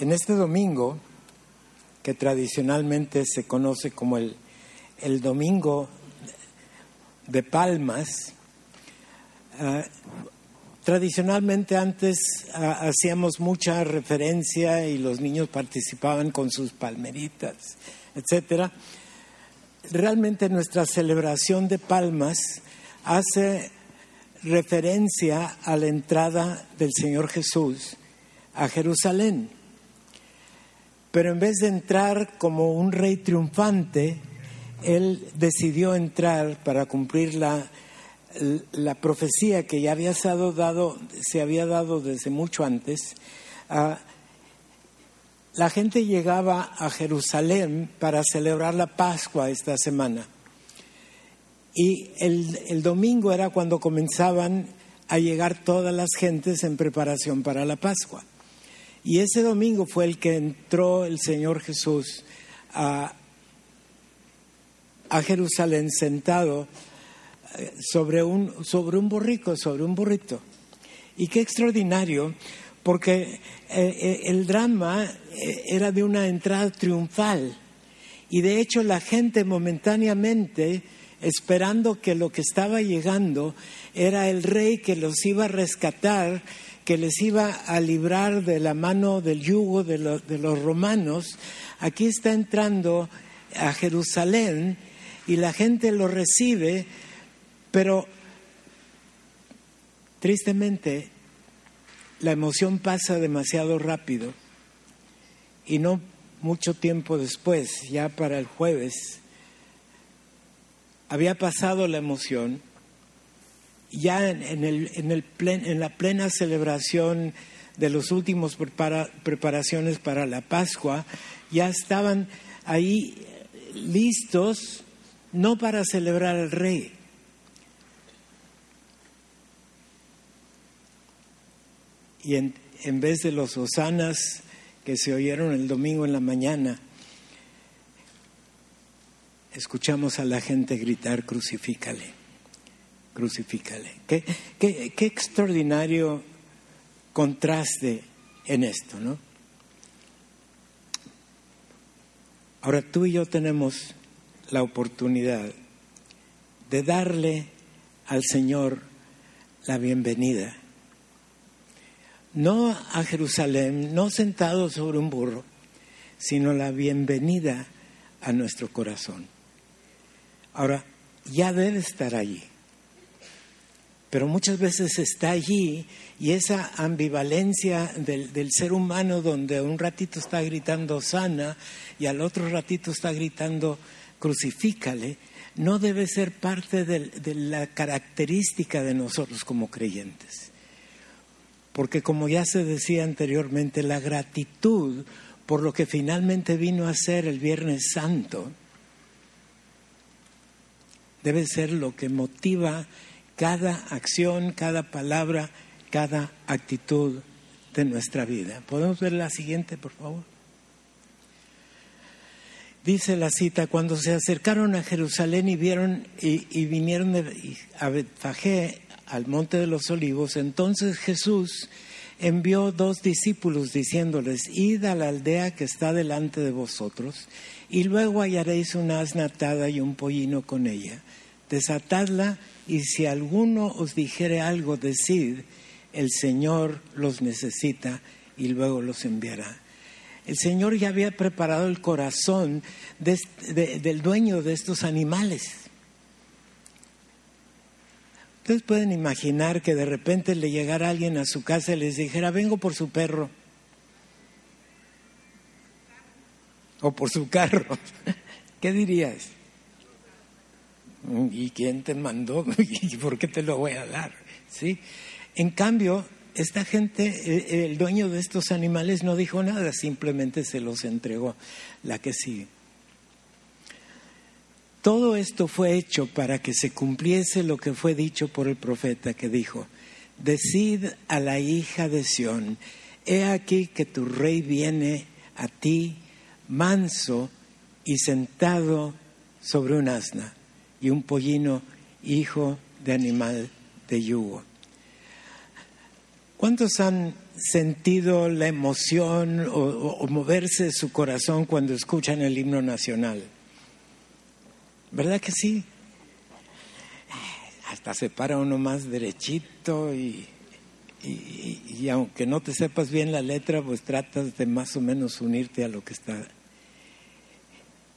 En este domingo, que tradicionalmente se conoce como el, el Domingo de Palmas, ah, tradicionalmente antes ah, hacíamos mucha referencia y los niños participaban con sus palmeritas, etcétera. Realmente nuestra celebración de Palmas hace referencia a la entrada del Señor Jesús a Jerusalén. Pero en vez de entrar como un rey triunfante, él decidió entrar para cumplir la, la profecía que ya había sido dado, se había dado desde mucho antes. la gente llegaba a Jerusalén para celebrar la Pascua esta semana. Y el, el domingo era cuando comenzaban a llegar todas las gentes en preparación para la Pascua. Y ese domingo fue el que entró el Señor Jesús a, a Jerusalén sentado eh, sobre un, sobre un borrico, sobre un burrito. Y qué extraordinario, porque eh, eh, el drama era de una entrada triunfal. Y de hecho la gente momentáneamente, esperando que lo que estaba llegando era el rey que los iba a rescatar, que les iba a librar de la mano del yugo de, los romanos, aquí está entrando a Jerusalén y la gente lo recibe, pero tristemente la emoción pasa demasiado rápido y no mucho tiempo después, ya para el jueves, había pasado la emoción, ya en, el, en, el en la plena celebración de los últimos preparaciones para la Pascua, ya estaban ahí listos no para celebrar al rey. Y en, en vez de los hosanas que se oyeron el domingo en la mañana, escuchamos a la gente gritar, crucifícale, crucifícale. Qué, qué, extraordinario contraste en esto, ¿no? Ahora tú y yo tenemos la oportunidad de darle al Señor la bienvenida. No a Jerusalén, no sentado sobre un burro, sino la bienvenida a nuestro corazón. Ahora, ya debe estar allí, pero muchas veces está allí y esa ambivalencia del, del, ser humano donde un ratito está gritando sana y al otro ratito está gritando crucifícale, no debe ser parte de, la característica de nosotros como creyentes. Porque como ya se decía anteriormente, la gratitud por lo que finalmente vino a ser el Viernes Santo debe ser lo que motiva cada acción, cada palabra, cada actitud de nuestra vida. ¿Podemos ver la siguiente, por favor? dice la cita, cuando se acercaron a Jerusalén y vieron y, vinieron a Betfagé, al monte de los olivos, entonces Jesús envió dos discípulos diciéndoles, id a la aldea que está delante de vosotros, y luego hallaréis una asna atada y un pollino con ella. Desatadla, y si alguno os dijere algo, decid, el Señor los necesita, y luego los enviará. El Señor ya había preparado el corazón del dueño de estos animales. Ustedes pueden imaginar que de repente le llegara alguien a su casa y les dijera, vengo por su perro. O por su carro. ¿Qué dirías? ¿Y quién te mandó? ¿Y por qué te lo voy a dar? ¿Sí? En cambio, esta gente, eh, el dueño de estos animales no dijo nada, simplemente se los entregó. La que sigue. Todo esto fue hecho para que se cumpliese lo que fue dicho por el profeta que dijo, decid a la hija de Sión, he aquí que tu rey viene a ti manso y sentado sobre un asna y un pollino hijo de animal de yugo. ¿Cuántos han sentido la emoción o, moverse su corazón cuando escuchan el himno nacional? ¿Verdad que sí? Hasta se para uno más derechito y, y, aunque no te sepas bien la letra, pues tratas de más o menos unirte a lo que está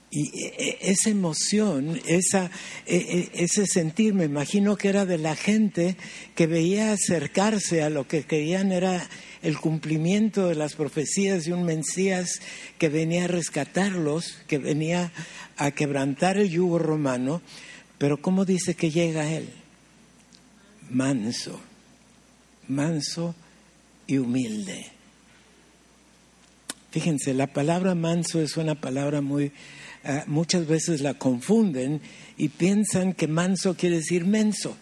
y e, e, esa emoción, esa, e, ese sentir, me imagino que era de la gente que veía acercarse a lo que creían era el cumplimiento de las profecías de un Mesías que venía a rescatarlos, que venía a quebrantar el yugo romano, pero ¿cómo dice que llega él? Manso, manso y humilde. Fíjense, la palabra manso es una palabra muy eh, muchas veces la confunden y piensan que manso quiere decir menso.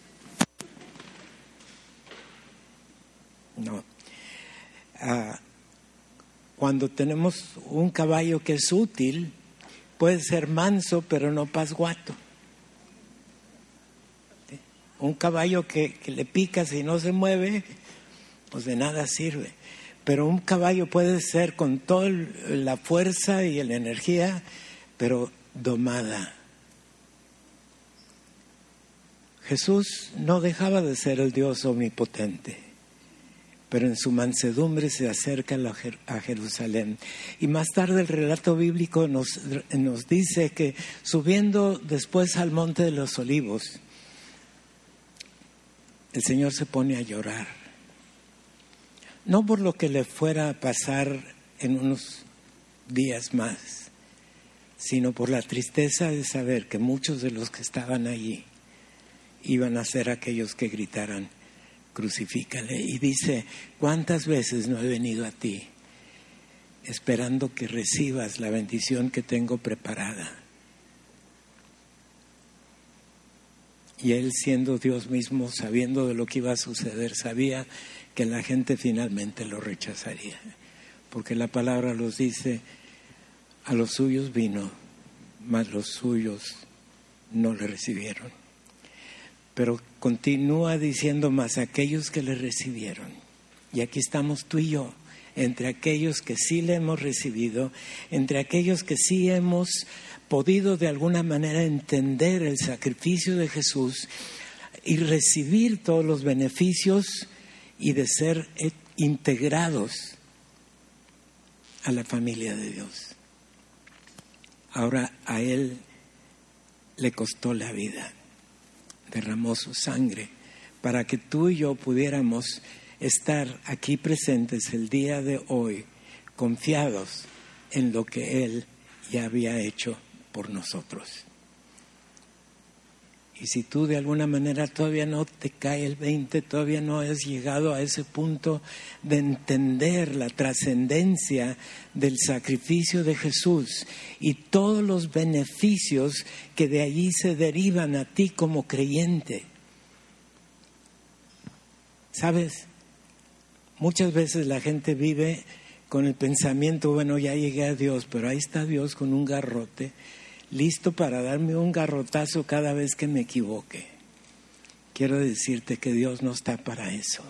No. Ah, cuando tenemos un caballo que es útil, puede ser manso, pero no pasguato. Un caballo que, que le picas y no se mueve, pues de nada sirve. Pero un caballo puede ser con toda la fuerza y la energía pero domada. Jesús no dejaba de ser el Dios omnipotente, pero en su mansedumbre se acerca a Jerusalén. Y más tarde el relato bíblico nos, nos dice que subiendo después al monte de los olivos, el Señor se pone a llorar. No por lo que le fuera a pasar en unos días más, sino por la tristeza de saber que muchos de los que estaban allí iban a ser aquellos que gritaran, crucifícale. Y dice, ¿cuántas veces no he venido a ti esperando que recibas la bendición que tengo preparada? Y él siendo Dios mismo, sabiendo de lo que iba a suceder, sabía que la gente finalmente lo rechazaría. Porque la palabra los dice, a los suyos vino, mas los suyos no le recibieron. Pero continúa diciendo más aquellos que le recibieron. Y aquí estamos tú y yo, entre aquellos que sí le hemos recibido, entre aquellos que sí hemos podido de alguna manera entender el sacrificio de Jesús y recibir todos los beneficios y de ser integrados a la familia de Dios. Ahora a Él le costó la vida, derramó su sangre para que tú y yo pudiéramos estar aquí presentes el día de hoy, confiados en lo que Él ya había hecho por nosotros. Y si tú de alguna manera todavía no te cae el 20, todavía no has llegado a ese punto de entender la trascendencia del sacrificio de Jesús y todos los beneficios que de allí se derivan a ti como creyente. ¿Sabes? Muchas veces la gente vive con el pensamiento, bueno, ya llegué a Dios, pero ahí está Dios con un garrote listo para darme un garrotazo cada vez que me equivoque. Quiero decirte que Dios no está para eso.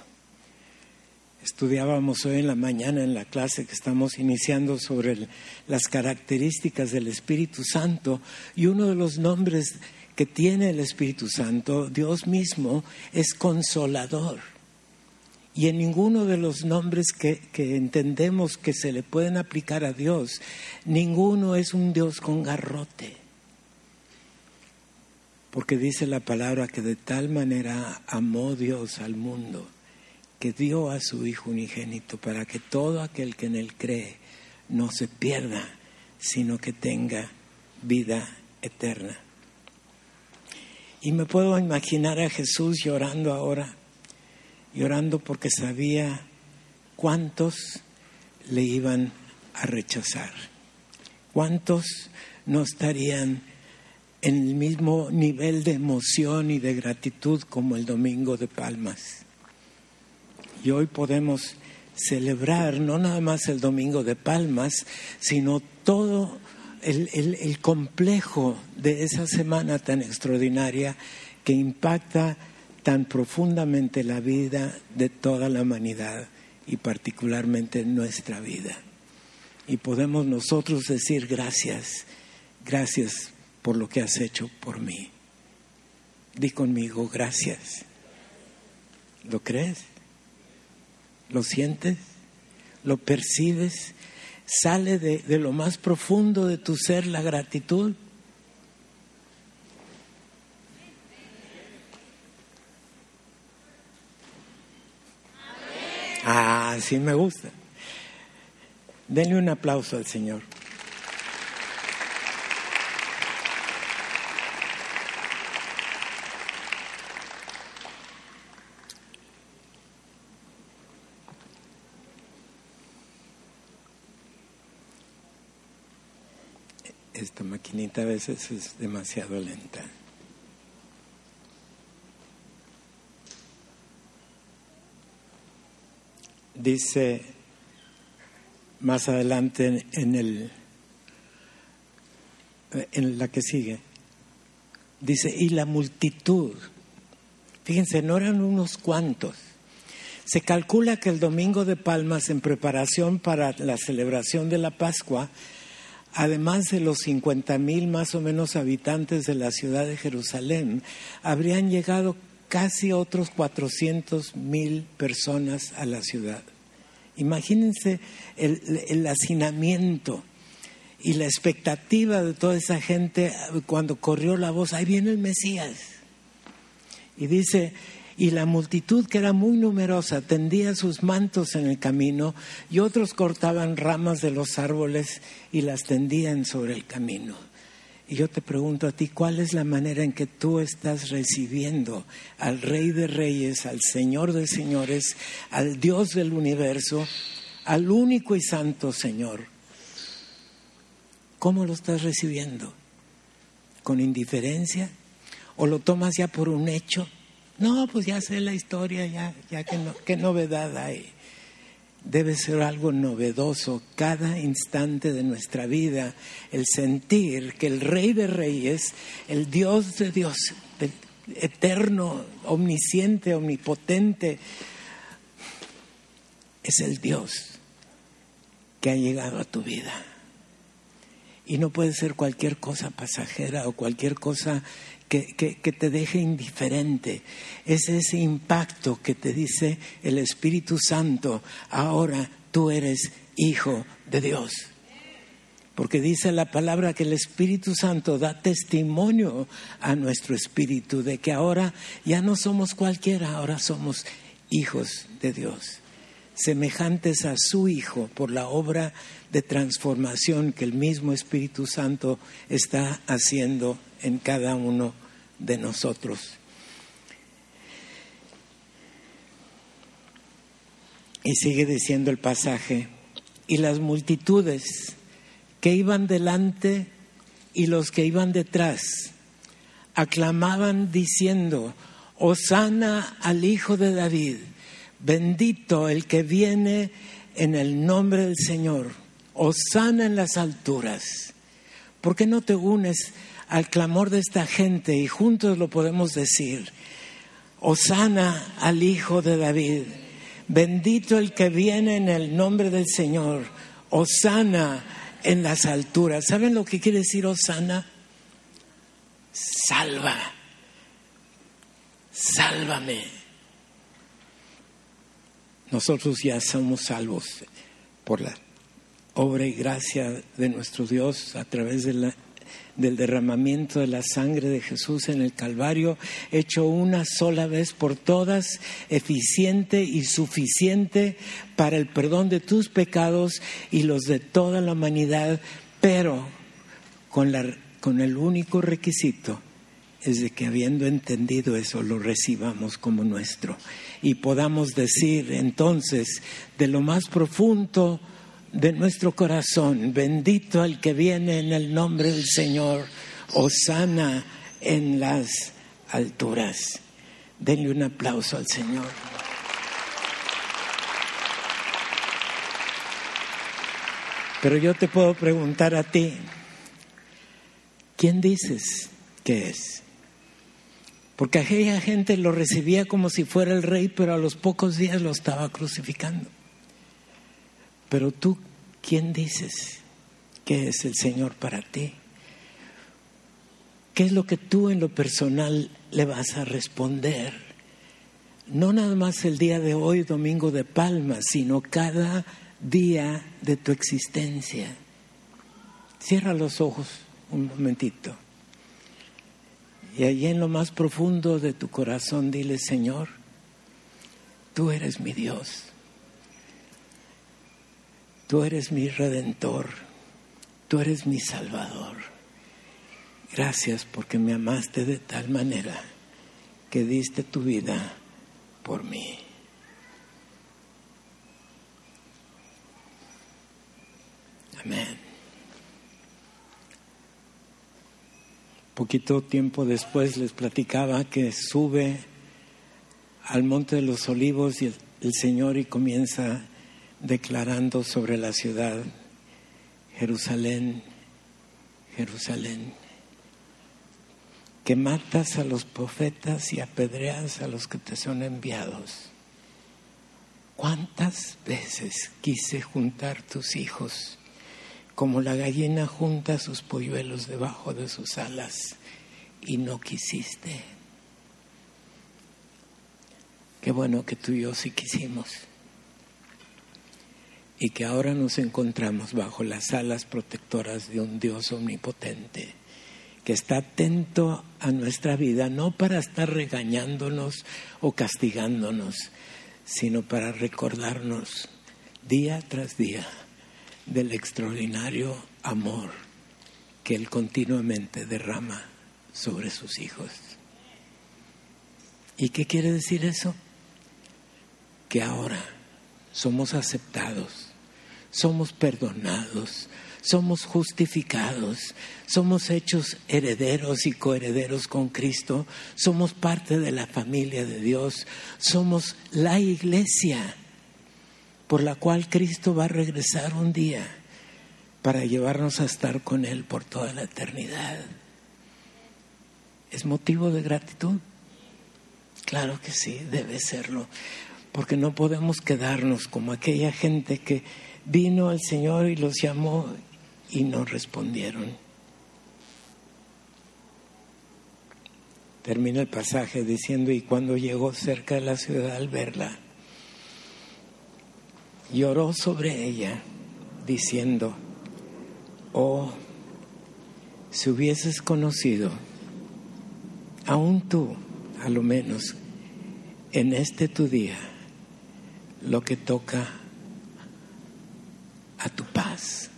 Estudiábamos hoy en la mañana en la clase que estamos iniciando sobre las características del Espíritu Santo y uno de los nombres que tiene el Espíritu Santo, Dios mismo, es consolador. Y en ninguno de los nombres que, entendemos que se le pueden aplicar a Dios, ninguno es un Dios con garrote. Porque dice la palabra que de tal manera amó Dios al mundo, que dio a su Hijo unigénito para que todo aquel que en él cree no se pierda, sino que tenga vida eterna. Y me puedo imaginar a Jesús llorando ahora llorando porque sabía cuántos le iban a rechazar, cuántos no estarían en el mismo nivel de emoción y de gratitud como el Domingo de Palmas. Y hoy podemos celebrar no nada más el Domingo de Palmas, sino todo el, el complejo de esa semana tan extraordinaria que impacta tan profundamente la vida de toda la humanidad, y particularmente en nuestra vida. Y podemos nosotros decir gracias, gracias por lo que has hecho por mí. Di conmigo, gracias. ¿Lo crees? ¿Lo sientes? ¿Lo percibes? ¿Sale de, de lo más profundo de tu ser la gratitud? Ah, sí me gusta. Denle un aplauso al Señor. Esta maquinita a veces es demasiado lenta. Dice más adelante en, el, en la que sigue, dice, y la multitud, fíjense, no eran unos cuantos. Se calcula que el domingo de Palmas, en preparación para la celebración de la Pascua, además de los 50 mil más o menos habitantes de la ciudad de Jerusalén, habrían llegado casi otros 400 mil personas a la ciudad. Imagínense el, hacinamiento y la expectativa de toda esa gente cuando corrió la voz, ahí viene el Mesías. Y dice, y la multitud que era muy numerosa tendía sus mantos en el camino y otros cortaban ramas de los árboles y las tendían sobre el camino. Y yo te pregunto a ti, ¿cuál es la manera en que tú estás recibiendo al Rey de Reyes, al Señor de Señores, al Dios del universo, al único y santo Señor? ¿Cómo lo estás recibiendo? ¿Con indiferencia? ¿O lo tomas ya por un hecho? No, pues ya sé la historia, ya, ya que qué novedad hay debe ser algo novedoso cada instante de nuestra vida, el sentir que el Rey de Reyes, el Dios de Dios, eterno, omnisciente, omnipotente, es el Dios que ha llegado a tu vida. Y no puede ser cualquier cosa pasajera o cualquier cosa que, te deje indiferente. Es ese impacto que te dice el Espíritu Santo, ahora tú eres hijo de Dios. Porque dice la palabra que el Espíritu Santo da testimonio a nuestro espíritu de que ahora ya no somos cualquiera, ahora somos hijos de Dios, semejantes a su Hijo por la obra de transformación que el mismo Espíritu Santo está haciendo en cada uno de nosotros. Y sigue diciendo el pasaje, y las multitudes que iban delante y los que iban detrás aclamaban diciendo, Osana al Hijo de David, bendito el que viene en el nombre del Señor, Osana en las alturas. ¿Por qué no te unes al clamor de esta gente y juntos lo podemos decir. Osana al Hijo de David. Bendito el que viene en el nombre del Señor. Osana en las alturas. ¿Saben lo que quiere decir Osana? Salva. Sálvame. Nosotros ya somos salvos por la obra y gracia de nuestro Dios a través del derramamiento de la sangre de Jesús en el Calvario, hecho una sola vez por todas, eficiente y suficiente para el perdón de tus pecados y los de toda la humanidad, pero con el único requisito es de que habiendo entendido eso lo recibamos como nuestro y podamos decir entonces de lo más profundo de nuestro corazón, bendito el que viene en el nombre del Señor, Osana en las alturas. Denle un aplauso al Señor. Pero yo te puedo preguntar a ti, ¿quién dices que es? Porque aquella gente lo recibía como si fuera el rey, pero a los pocos días lo estaba crucificando. Pero tú, ¿quién dices que es el Señor para ti? ¿Qué es lo que tú en lo personal le vas a responder? No nada más el día de hoy, domingo de palmas, sino cada día de tu existencia. Cierra los ojos un momentito. Y allí en lo más profundo de tu corazón dile, Señor, tú eres mi Dios. Tú eres mi redentor. Tú eres mi salvador. Gracias porque me amaste de tal manera que diste tu vida por mí. Amén. Poquito tiempo después les platicaba que sube al Monte de los Olivos y el, Señor y comienza declarando sobre la ciudad, Jerusalén, Jerusalén, que matas a los profetas y apedreas a los que te son enviados. ¿Cuántas veces quise juntar tus hijos? Como la gallina junta sus polluelos debajo de sus alas y no quisiste. Qué bueno que tú y yo sí quisimos y que ahora nos encontramos bajo las alas protectoras de un Dios omnipotente que está atento a nuestra vida, no para estar regañándonos o castigándonos, sino para recordarnos día tras día del extraordinario amor que Él continuamente derrama sobre sus hijos. ¿Y qué quiere decir eso? Que ahora somos aceptados, somos perdonados, somos justificados, somos hechos herederos y coherederos con Cristo, somos parte de la familia de Dios, somos la iglesia por la cual Cristo va a regresar un día para llevarnos a estar con Él por toda la eternidad. ¿Es motivo de gratitud? Claro que sí, debe serlo, porque no podemos quedarnos como aquella gente que vino al Señor y los llamó y no respondieron. Termina el pasaje diciendo, y cuando llegó cerca de la ciudad al verla, lloró sobre ella, diciendo, oh, si hubieses conocido, aún tú, a lo menos, en este tu día, lo que toca a tu paz.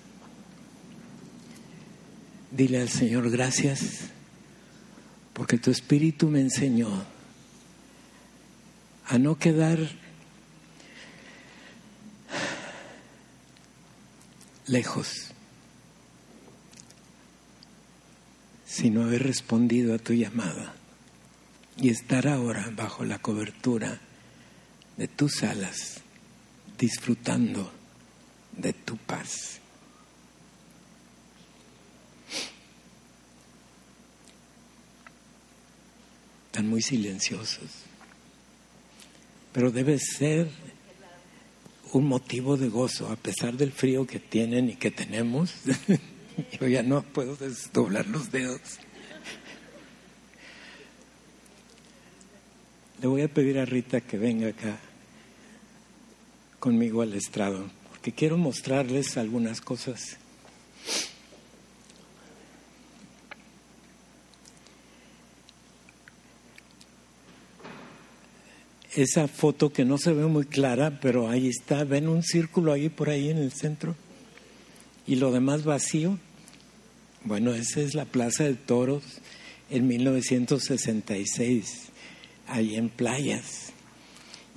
Dile al Señor gracias porque tu espíritu me enseñó a no quedar lejos, sino haber respondido a tu llamada y estar ahora bajo la cobertura de tus alas, disfrutando de tu paz. Están muy silenciosos, pero debe ser un motivo de gozo, a pesar del frío que tienen y que tenemos. Yo ya no puedo desdoblar los dedos. Le voy a pedir a Rita que venga acá conmigo al estrado, porque quiero mostrarles algunas cosas. Esa foto que no se ve muy clara, pero ahí está, ven un círculo ahí por ahí en el centro y lo demás vacío. Bueno, esa es la Plaza de Toros en 1966, ahí en Playas.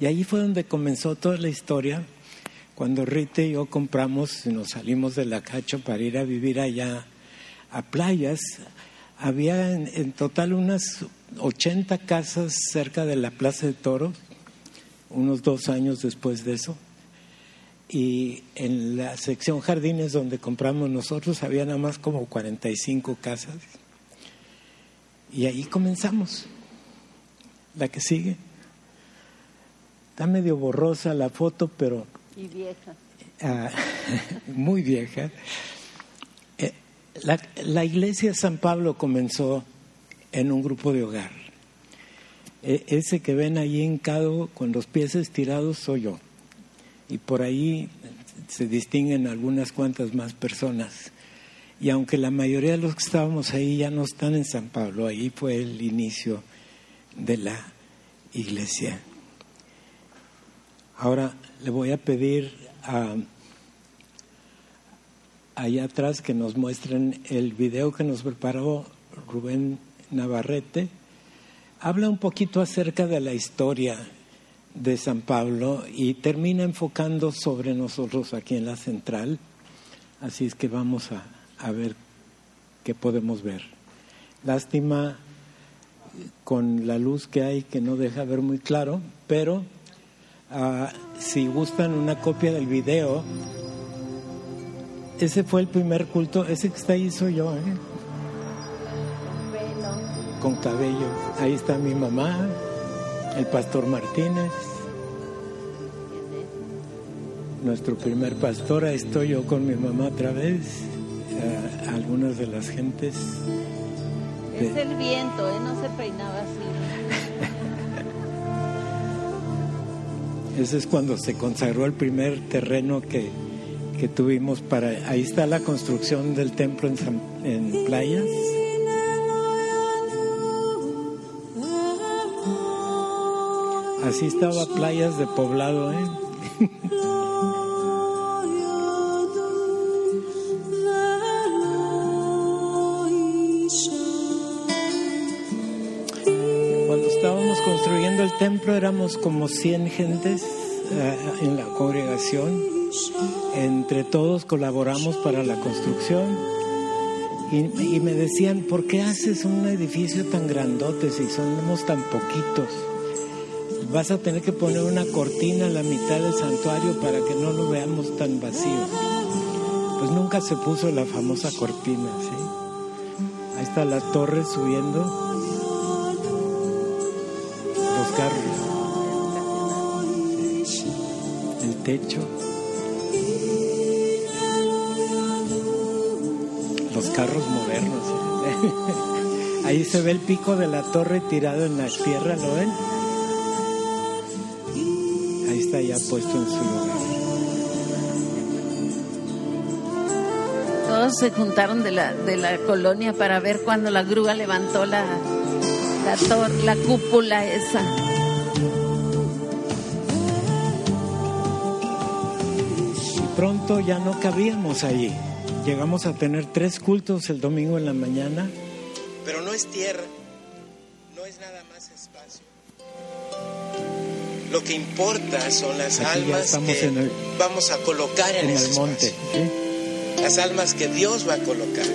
Y ahí fue donde comenzó toda la historia, cuando Rita y yo compramos y nos salimos de la cacho para ir a vivir allá a Playas. Había en, en total unas 80 casas cerca de la Plaza de Toros unos dos años después de eso. Y en la sección jardines donde compramos nosotros había nada más como 45 casas. Y ahí comenzamos. La que sigue. Está medio borrosa la foto, pero... Y vieja. ah, muy vieja. Eh, la, la, iglesia de San Pablo comenzó en un grupo de hogar. E, ese que ven ahí hincado con los pies estirados soy yo. Y por ahí se distinguen algunas cuantas más personas. Y aunque la mayoría de los que estábamos ahí ya no están en San Pablo, ahí fue el inicio de la iglesia. Ahora le voy a pedir a allá atrás que nos muestren el video que nos preparó Rubén Navarrete. Habla un poquito acerca de la historia de San Pablo y termina enfocando sobre nosotros aquí en la central. Así es que vamos a, a ver qué podemos ver. Lástima con la luz que hay que no deja ver muy claro, pero uh, si gustan una copia del video, ese fue el primer culto, ese que está ahí soy yo, ¿eh? Con cabello. Ahí está mi mamá, el pastor Martínez, nuestro primer pastor, ahí estoy yo con mi mamá otra vez algunas de las gentes. Es el viento, ¿eh? no se peinaba así. Ese es cuando se consagró el primer terreno que, que tuvimos para... Ahí está la construcción del templo en, en playas. Así estaba playas de poblado, ¿eh? templo éramos como 100 gentes eh, en la congregación. Entre todos colaboramos para la construcción. Y, me decían, ¿por qué haces un edificio tan grandote si somos tan poquitos? Vas a tener que poner una cortina en la mitad del santuario para que no lo veamos tan vacío. Pues nunca se puso la famosa cortina, ¿sí? Ahí está la torre subiendo el techo, los carros modernos. Ahí se ve el pico de la torre tirado en la tierra, ¿lo ven? Puesto en su lugar. Todos se juntaron de la, de la colonia para ver cuando la grúa levantó la, la, la cúpula esa. pronto ya no cabíamos ahí. Llegamos a tener tres cultos el domingo en la mañana. Pero no es tierra, Lo que importa son las almas que vamos a colocar en, el monte. Las almas que Dios va a colocar.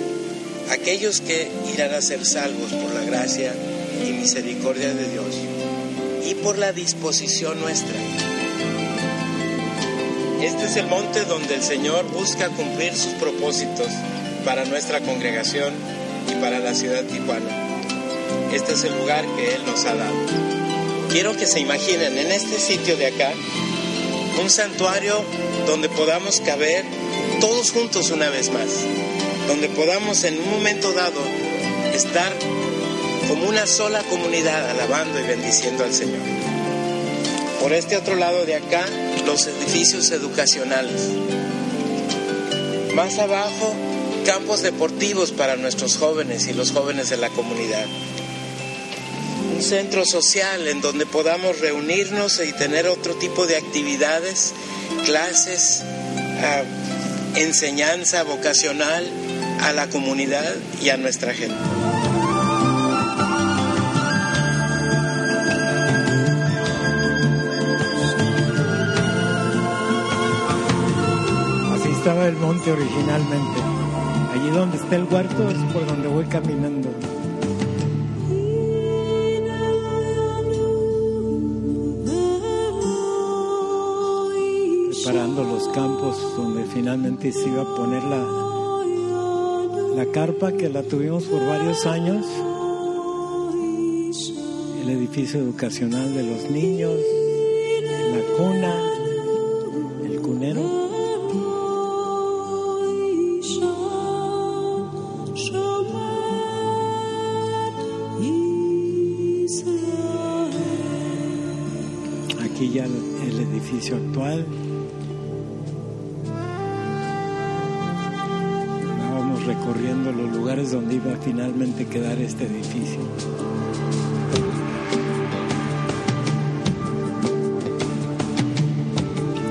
Aquellos que irán a ser salvos por la gracia y misericordia de Dios y por la disposición nuestra. Este es el monte donde el Señor busca cumplir sus propósitos para nuestra congregación y para la ciudad Tijuana. Este es el lugar que Él nos ha dado. Quiero que se imaginen en este sitio de acá un santuario donde podamos caber todos juntos una vez más, donde podamos en un momento dado estar como una sola comunidad alabando y bendiciendo al Señor. Por este otro lado de acá los edificios educacionales. Más abajo, campos deportivos para nuestros jóvenes y los jóvenes de la comunidad. Un centro social en donde podamos reunirnos y tener otro tipo de actividades, clases, ah, enseñanza vocacional a la comunidad y a nuestra gente. estaba el monte originalmente. Allí donde está el huerto es por donde voy caminando. campos donde finalmente se iba a poner la, la carpa que la tuvimos por varios años, el edificio educacional de los niños, la cuna, el cunero. Aquí ya el edificio actual. Recorriendo los lugares donde iba a finalmente quedar este edificio.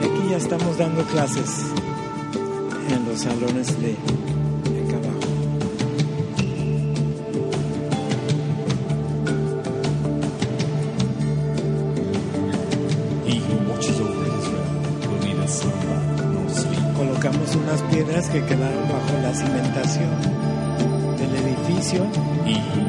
Aquí ya estamos dando clases en los salones de, que quedaron bajo la cimentación del edificio sleep.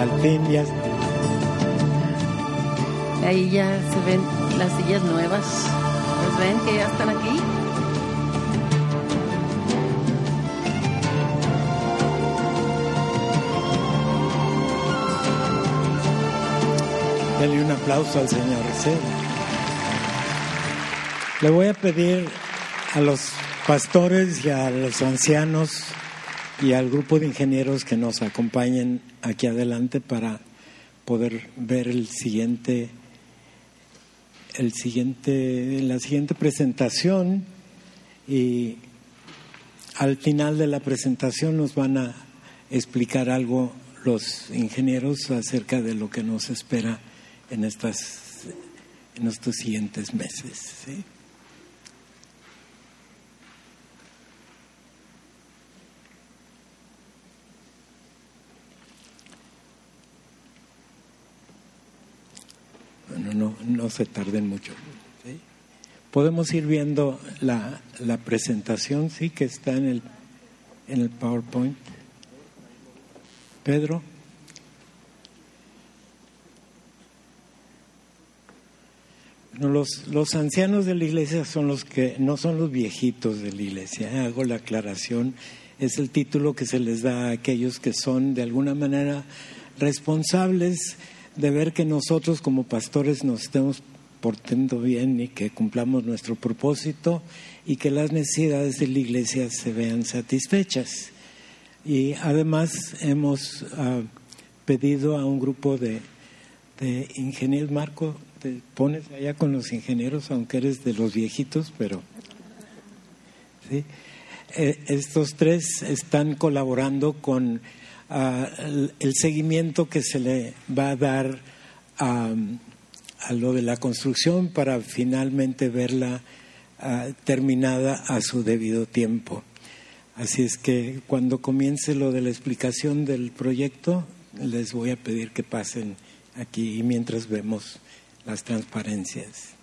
al fin Ahí ya se ven las sillas nuevas. ¿Los ven que ya están aquí? Aplauso al Señor. ¿sí? Le voy a pedir a los pastores y a los ancianos y al grupo de ingenieros que nos acompañen aquí adelante para poder ver el siguiente, el siguiente, la siguiente presentación y al final de la presentación nos van a explicar algo los ingenieros acerca de lo que nos espera en estas en estos siguientes meses. Bueno, no, no se tarden mucho. Podemos ir viendo la, la presentación, sí, que está en el, en el PowerPoint. Pedro. Los, los ancianos de la iglesia son los que no son los viejitos de la iglesia. Hago la aclaración. Es el título que se les da a aquellos que son de alguna manera responsables de ver que nosotros como pastores nos estemos portando bien y que cumplamos nuestro propósito y que las necesidades de la iglesia se vean satisfechas. Y además hemos ah, pedido a un grupo de, de ingenieros, Marco, pones allá con los ingenieros, aunque eres de los viejitos, pero... ¿sí? Eh, estos tres están colaborando con ah, el, seguimiento que se le va a dar a, a lo de la construcción para finalmente verla ah, terminada a su debido tiempo. Así es que cuando comience lo de la explicación del proyecto, les voy a pedir que pasen aquí y mientras vemos las transparencias.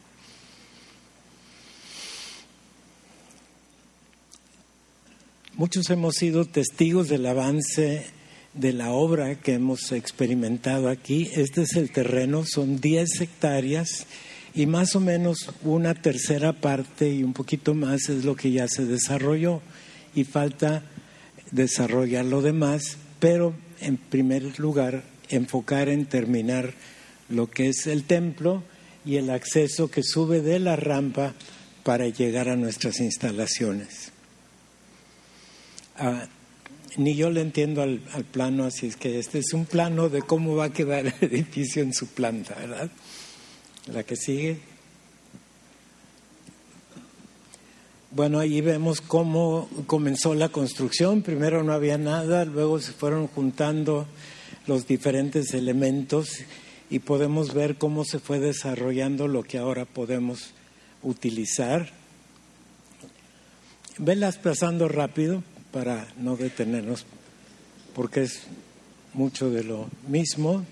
Muchos hemos sido testigos del avance de la obra que hemos experimentado aquí. Este es el terreno, son 10 hectáreas y más o menos una tercera parte y un poquito más es lo que ya se desarrolló y falta desarrollar lo demás, pero en primer lugar enfocar en terminar lo que es el templo y el acceso que sube de la rampa para llegar a nuestras instalaciones. Ah, ni yo le entiendo al, al, plano, así es que este es un plano de cómo va a quedar el edificio en su planta, ¿verdad? La que sigue. Bueno, ahí vemos cómo comenzó la construcción. Primero no había nada, luego se fueron juntando los diferentes elementos y podemos ver cómo se fue desarrollando lo que ahora podemos utilizar. Velas pasando rápido para no detenernos, porque es mucho de lo mismo.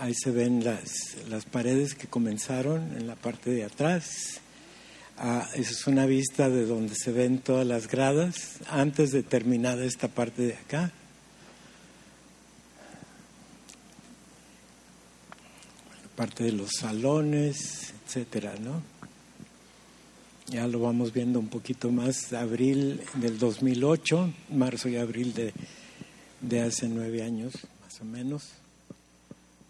Ahí se ven las, las paredes que comenzaron en la parte de atrás. Ah, esa es una vista de donde se ven todas las gradas antes de terminar esta parte de acá. parte de los salones, etcétera, ¿no? Ya lo vamos viendo un poquito más, abril del 2008, marzo y abril de, de hace nueve años, más o menos,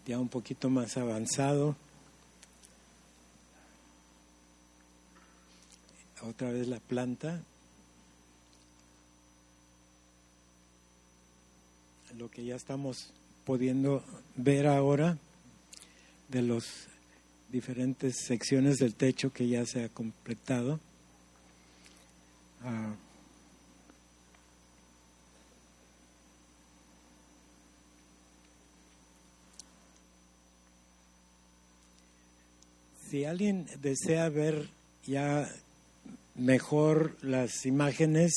ya un poquito más avanzado. Otra vez la planta. Lo que ya estamos pudiendo ver ahora de las diferentes secciones del techo que ya se ha completado. Ah, si alguien desea ver ya mejor las imágenes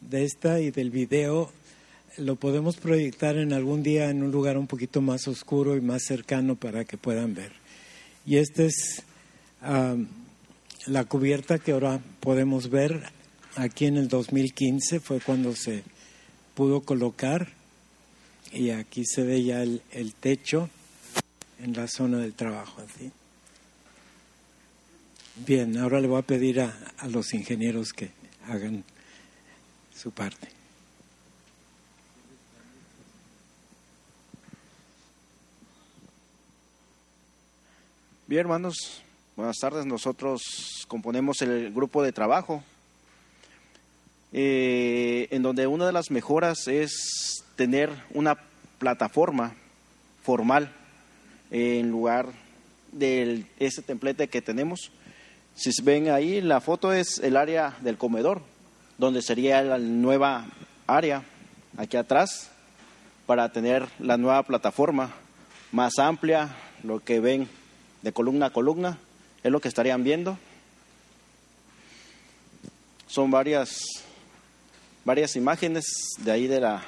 de esta y del video, lo podemos proyectar en algún día en un lugar un poquito más oscuro y más cercano para que puedan ver. Y esta es la cubierta que ahora podemos ver aquí en el 2015, fue cuando se pudo colocar y aquí se ve ya el, techo en la zona del trabajo. ¿sí? Bien, ahora le voy a pedir a los ingenieros que hagan su parte. Bien, hermanos, buenas tardes. Nosotros componemos el grupo de trabajo, eh, en donde una de las mejoras es tener una plataforma formal en lugar de ese templete que tenemos. Si ven ahí, la foto es el área del comedor, donde sería la nueva área aquí atrás para tener la nueva plataforma más amplia, lo que ven de columna a columna, es lo que estarían viendo. Son varias, varias imágenes de ahí de la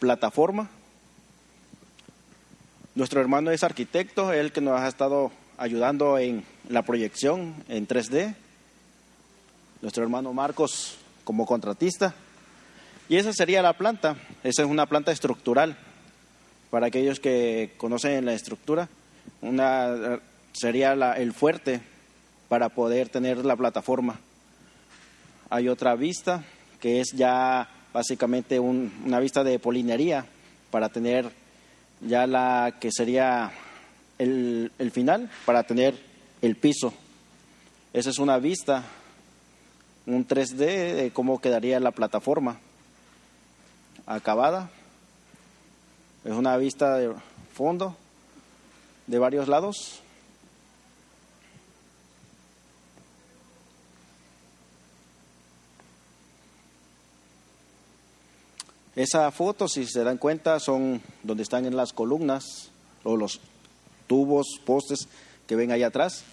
plataforma. Nuestro hermano es arquitecto, él que nos ha estado ayudando en la proyección en 3D. Nuestro hermano Marcos como contratista. Y esa sería la planta. Esa es una planta estructural para aquellos que conocen la estructura, una, sería la, el fuerte para poder tener la plataforma. Hay otra vista que es ya básicamente un, una vista de polinería para tener ya la que sería el, el final, para tener el piso. Esa es una vista, un 3D de cómo quedaría la plataforma acabada es una vista de fondo de varios lados. Esa foto, si se dan cuenta, son donde están en las columnas o los tubos, postes que ven ahí atrás.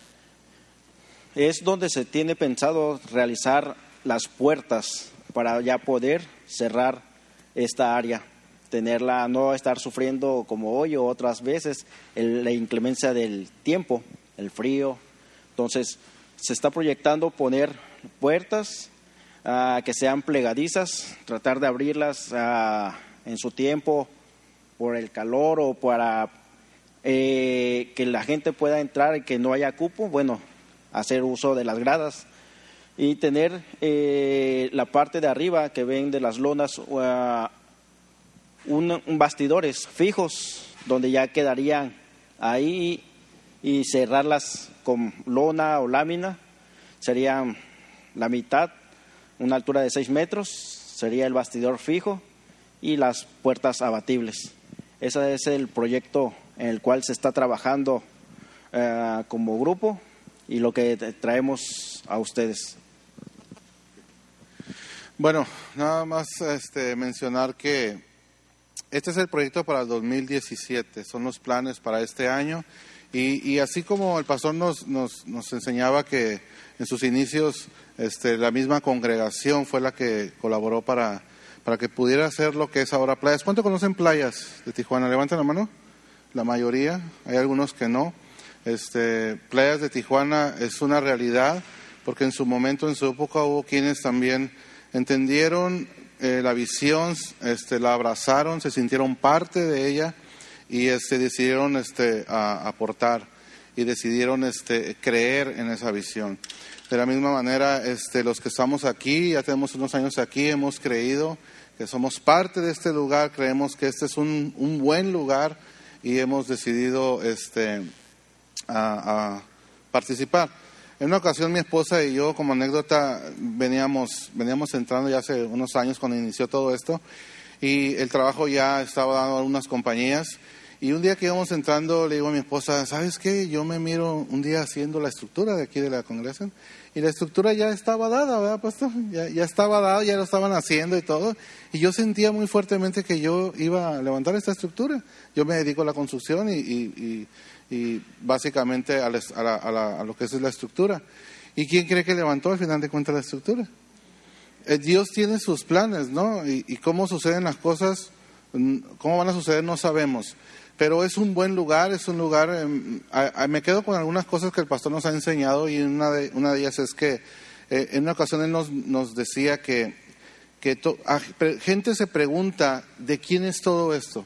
Es donde se tiene pensado realizar las puertas para ya poder cerrar esta área tenerla, no estar sufriendo como hoy o otras veces la inclemencia del tiempo, el frío. Entonces, se está proyectando poner puertas ah, que sean plegadizas, tratar de abrirlas ah, en su tiempo por el calor o para eh, que la gente pueda entrar y que no haya cupo, bueno, hacer uso de las gradas y tener eh, la parte de arriba que ven de las lonas uh, un, bastidores fijos donde ya quedarían ahí y cerrarlas con lona o lámina. Serían la mitad, una altura de 6 metros, sería el bastidor fijo y las puertas abatibles. Ese es el proyecto en el cual se está trabajando eh, como grupo y lo que traemos a ustedes. Bueno, nada más este, mencionar que este es el proyecto para el 2017, son los planes para este año. Y, así como el pastor nos, nos, enseñaba que en sus inicios este, la misma congregación fue la que colaboró para, para que pudiera hacer lo que es ahora playas. ¿Cuánto conocen playas de Tijuana? Levanten la mano. La mayoría, hay algunos que no. Este, playas de Tijuana es una realidad porque en su momento, en su época, hubo quienes también entendieron eh, la visión, este, la abrazaron, se sintieron parte de ella y este, decidieron este, aportar y decidieron este, creer en esa visión. De la misma manera, este, los que estamos aquí, ya tenemos unos años aquí, hemos creído que somos parte de este lugar, creemos que este es un, un buen lugar y hemos decidido este, a, a participar. En una ocasión mi esposa y yo, como anécdota, veníamos, veníamos entrando ya hace unos años cuando inició todo esto y el trabajo ya estaba dando algunas compañías y un día que íbamos entrando le digo a mi esposa, ¿sabes qué? Yo me miro un día haciendo la estructura de aquí de la congregación y la estructura ya estaba dada, ¿verdad, pastor? Ya, ya estaba dada, ya lo estaban haciendo y todo. Y yo sentía muy fuertemente que yo iba a levantar esta estructura. Yo me dedico a la construcción y, y, y, y básicamente a, la- a la- a la- a lo que es la estructura. ¿Y quién cree que levantó al final de cuentas la estructura? Eh, Dios tiene sus planes, ¿no? Y, y cómo suceden las cosas, mm, cómo van a suceder, no sabemos. Pero es un buen lugar, es un lugar. em, me quedo con algunas cosas que el pastor nos ha enseñado y una de, una de ellas es que eh, en una ocasión él nos, nos decía que, que gente se pregunta de quién es todo esto.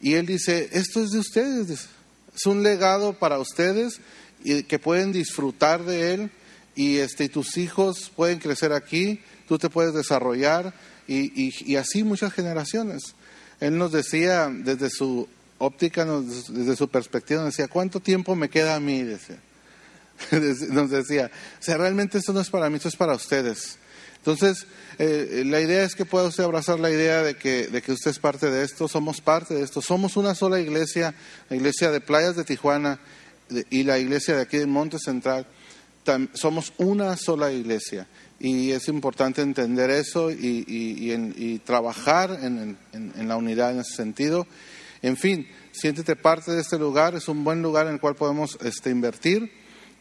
Y él dice, esto es de ustedes. Es un legado para ustedes y que pueden disfrutar de él y, este, y tus hijos pueden crecer aquí, tú te puedes desarrollar y, y- y así muchas generaciones. Él nos decía desde su óptica, nos- desde su perspectiva, nos decía, ¿cuánto tiempo me queda a mí? Decía. Nos decía, o sea, realmente esto no es para mí, esto es para ustedes. Entonces, eh, la idea es que pueda usted abrazar la idea de que, de que usted es parte de esto, somos parte de esto, somos una sola iglesia, la iglesia de Playas de Tijuana y la iglesia de aquí del Monte Central, somos una sola iglesia. Y es importante entender eso y, en- y trabajar en, en- en la unidad en ese sentido. En fin, siéntete parte de este lugar, es un buen lugar en el cual podemos este, invertir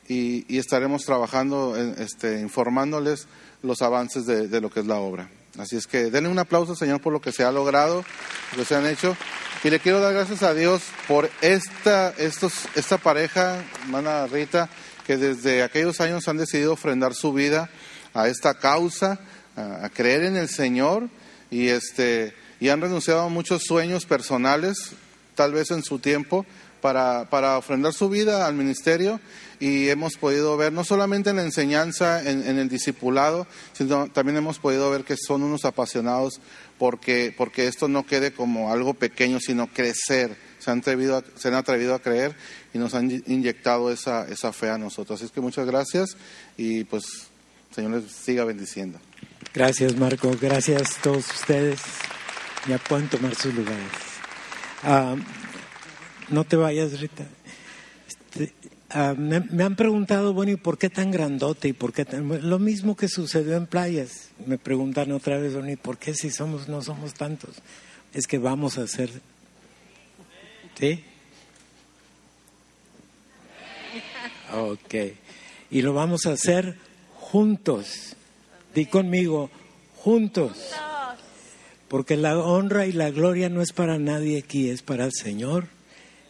y, estaremos trabajando, este, informándoles los avances de, de lo que es la obra. Así es que denle un aplauso, Señor, por lo que se ha logrado, lo que se han hecho. Y le quiero dar gracias a Dios por esta, estos, esta pareja, hermana Rita, que desde aquellos años han decidido ofrendar su vida a esta causa, a, a creer en el Señor y, este, y han renunciado a muchos sueños personales, tal vez en su tiempo, para, para ofrendar su vida al ministerio y hemos podido ver no solamente en la enseñanza, en, en el discipulado, sino también hemos podido ver que son unos apasionados porque, porque esto no quede como algo pequeño, sino crecer. Se han atrevido a, se han atrevido a creer y nos han inyectado esa, esa fe a nosotros. Así es que muchas gracias y pues Señor les siga bendiciendo. Gracias, Marco. Gracias a todos ustedes. Ya pueden tomar sus lugares. Ah, no te vayas, Rita. Este, ah, me, me han preguntado, bueno, ¿y por qué tan grandote? ¿Y por qué tan... Lo mismo que sucedió en playas. Me preguntan otra vez, bueno, ¿y por qué si somos, no somos tantos? Es que vamos a hacer... ¿Sí? Ok. Y lo vamos a hacer juntos. Di conmigo, juntos. Porque la honra y la gloria no es para nadie aquí, es para el Señor.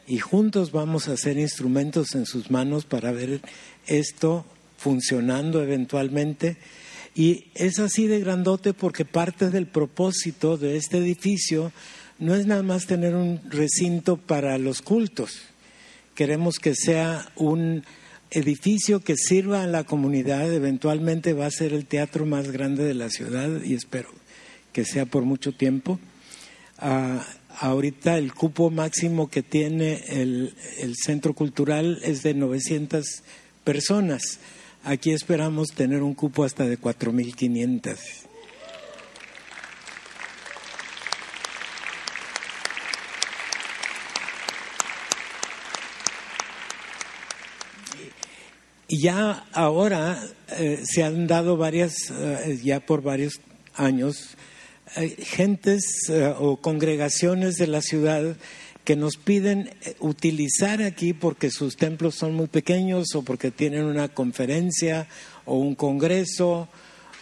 Y juntos vamos a ser instrumentos en sus manos para ver esto funcionando eventualmente. Y es así de grandote porque parte del propósito de este edificio no es nada más tener un recinto para los cultos. Queremos que sea un edificio que sirva a la comunidad. Eventualmente va a ser el teatro más grande de la ciudad y espero que sea por mucho tiempo. Ah, ahorita el cupo máximo que tiene el, el centro cultural es de 900 personas. Aquí esperamos tener un cupo hasta de 4.500. Y ya ahora eh, se han dado varias, eh, ya por varios años, gentes eh, o congregaciones de la ciudad que nos piden eh, utilizar aquí porque sus templos son muy pequeños o porque tienen una conferencia o un congreso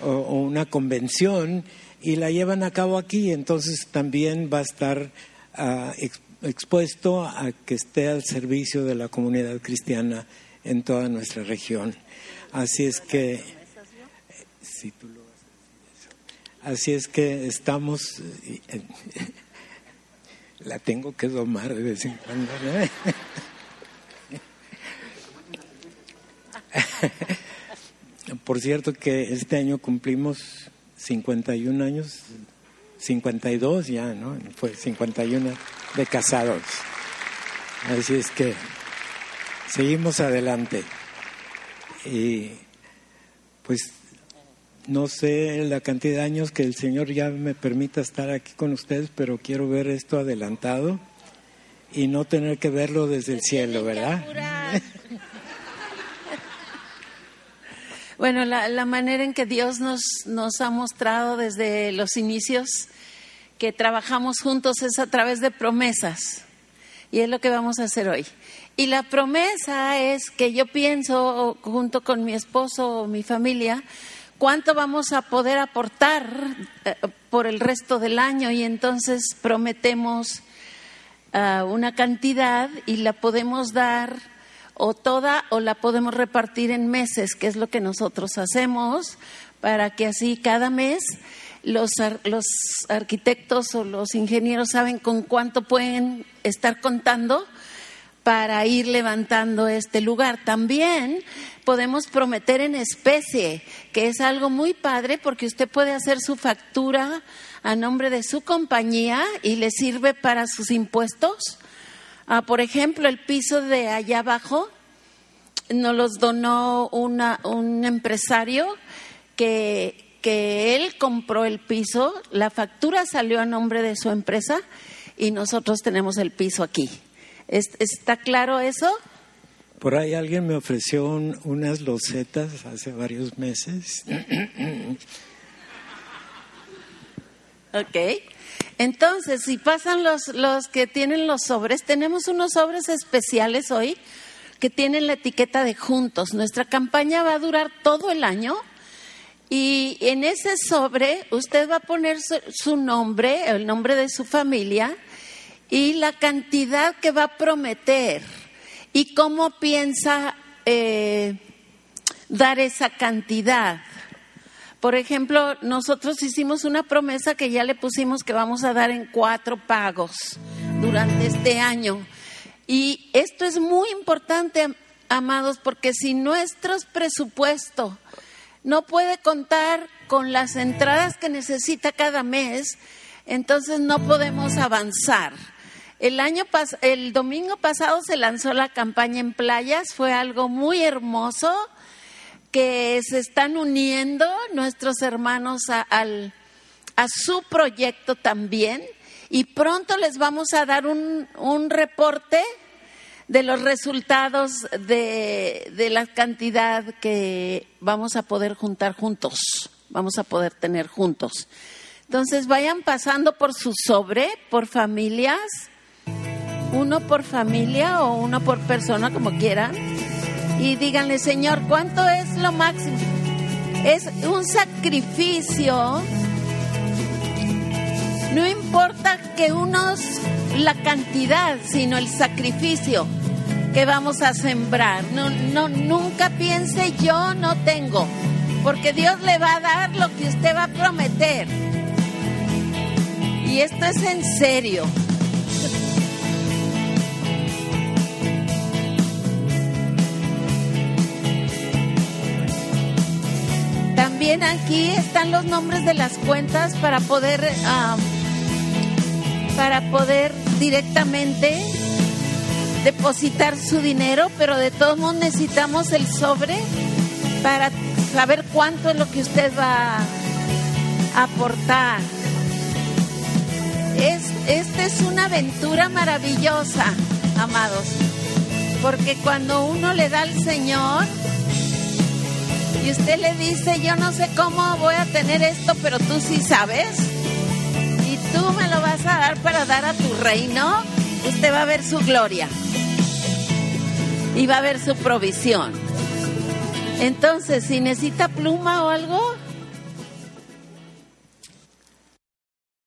o, una convención y la llevan a cabo aquí. Entonces también va a estar ah, ex- expuesto a que esté al servicio de la comunidad cristiana en toda nuestra región. Así es que, si tú lo vas a decir eso. Así es que estamos, eh, la tengo que domar de vez en cuando. Por cierto que este año cumplimos 51 años, 52 ya, ¿no? Fue 51 de casados. Así es que seguimos adelante. Y pues no sé la cantidad de años que el Señor ya me permita estar aquí con ustedes, pero quiero ver esto adelantado y no tener que verlo desde el cielo, ¿verdad? Bueno, la, la manera en que Dios nos, nos ha mostrado desde los inicios que trabajamos juntos es a través de promesas. Y es lo que vamos a hacer hoy. Y la promesa es que yo pienso, junto con mi esposo o mi familia, cuánto vamos a poder aportar eh, por el resto del año. Y entonces prometemos ah, una cantidad y la podemos dar o toda o la podemos repartir en meses, que es lo que nosotros hacemos, para que así cada mes los, los arquitectos o los ingenieros saben con cuánto pueden estar contando para ir levantando este lugar. También podemos prometer en especie, que es algo muy padre porque usted puede hacer su factura a nombre de su compañía y le sirve para sus impuestos. Ah, por ejemplo, el piso de allá abajo nos los donó una- un empresario que, que él compró el piso, la factura salió a nombre de su empresa y nosotros tenemos el piso aquí. ¿Es- ¿Está claro eso? Por ahí alguien me ofreció un- unas losetas hace varios meses. Ok. Entonces, si pasan los, los que tienen los sobres, tenemos unos sobres especiales hoy que tienen la etiqueta de juntos. Nuestra campaña va a durar todo el año y en ese sobre usted va a poner su, su nombre, el nombre de su familia y la cantidad que va a prometer y cómo piensa eh, dar esa cantidad. Por ejemplo, nosotros hicimos una promesa que ya le pusimos que vamos a dar en cuatro pagos durante este año. Y esto es muy importante, am- amados, porque si nuestro presupuesto no puede contar con las entradas que necesita cada mes, entonces no podemos avanzar. El año pas- el domingo pasado se lanzó la campaña en playas, fue algo muy hermoso que se están uniendo nuestros hermanos a, al- a su proyecto también y pronto les vamos a dar un, un reporte de los resultados de, de la cantidad que vamos a poder juntar juntos, vamos a poder tener juntos. Entonces vayan pasando por su sobre, por familias, uno por familia o uno por persona, como quieran y díganle, Señor, ¿cuánto es lo máximo? Es un sacrificio. No importa que unos la cantidad, sino el sacrificio que vamos a sembrar. No, no, nunca piense yo no tengo, porque Dios le va a dar lo que usted va a prometer. Y esto es en serio. También aquí están los nombres de las cuentas para poder para poder directamente depositar su dinero, pero de todos modos necesitamos el sobre para saber cuánto es lo que usted va a aportar. Es, esta es una aventura maravillosa, amados, porque cuando uno le da al Señor, y usted le dice, yo no sé cómo voy a tener esto, pero tú sí sabes, y tú me lo vas a dar para dar a tu reino, usted va a ver su gloria. Y va a ver su provisión. Entonces, si necesita pluma o algo,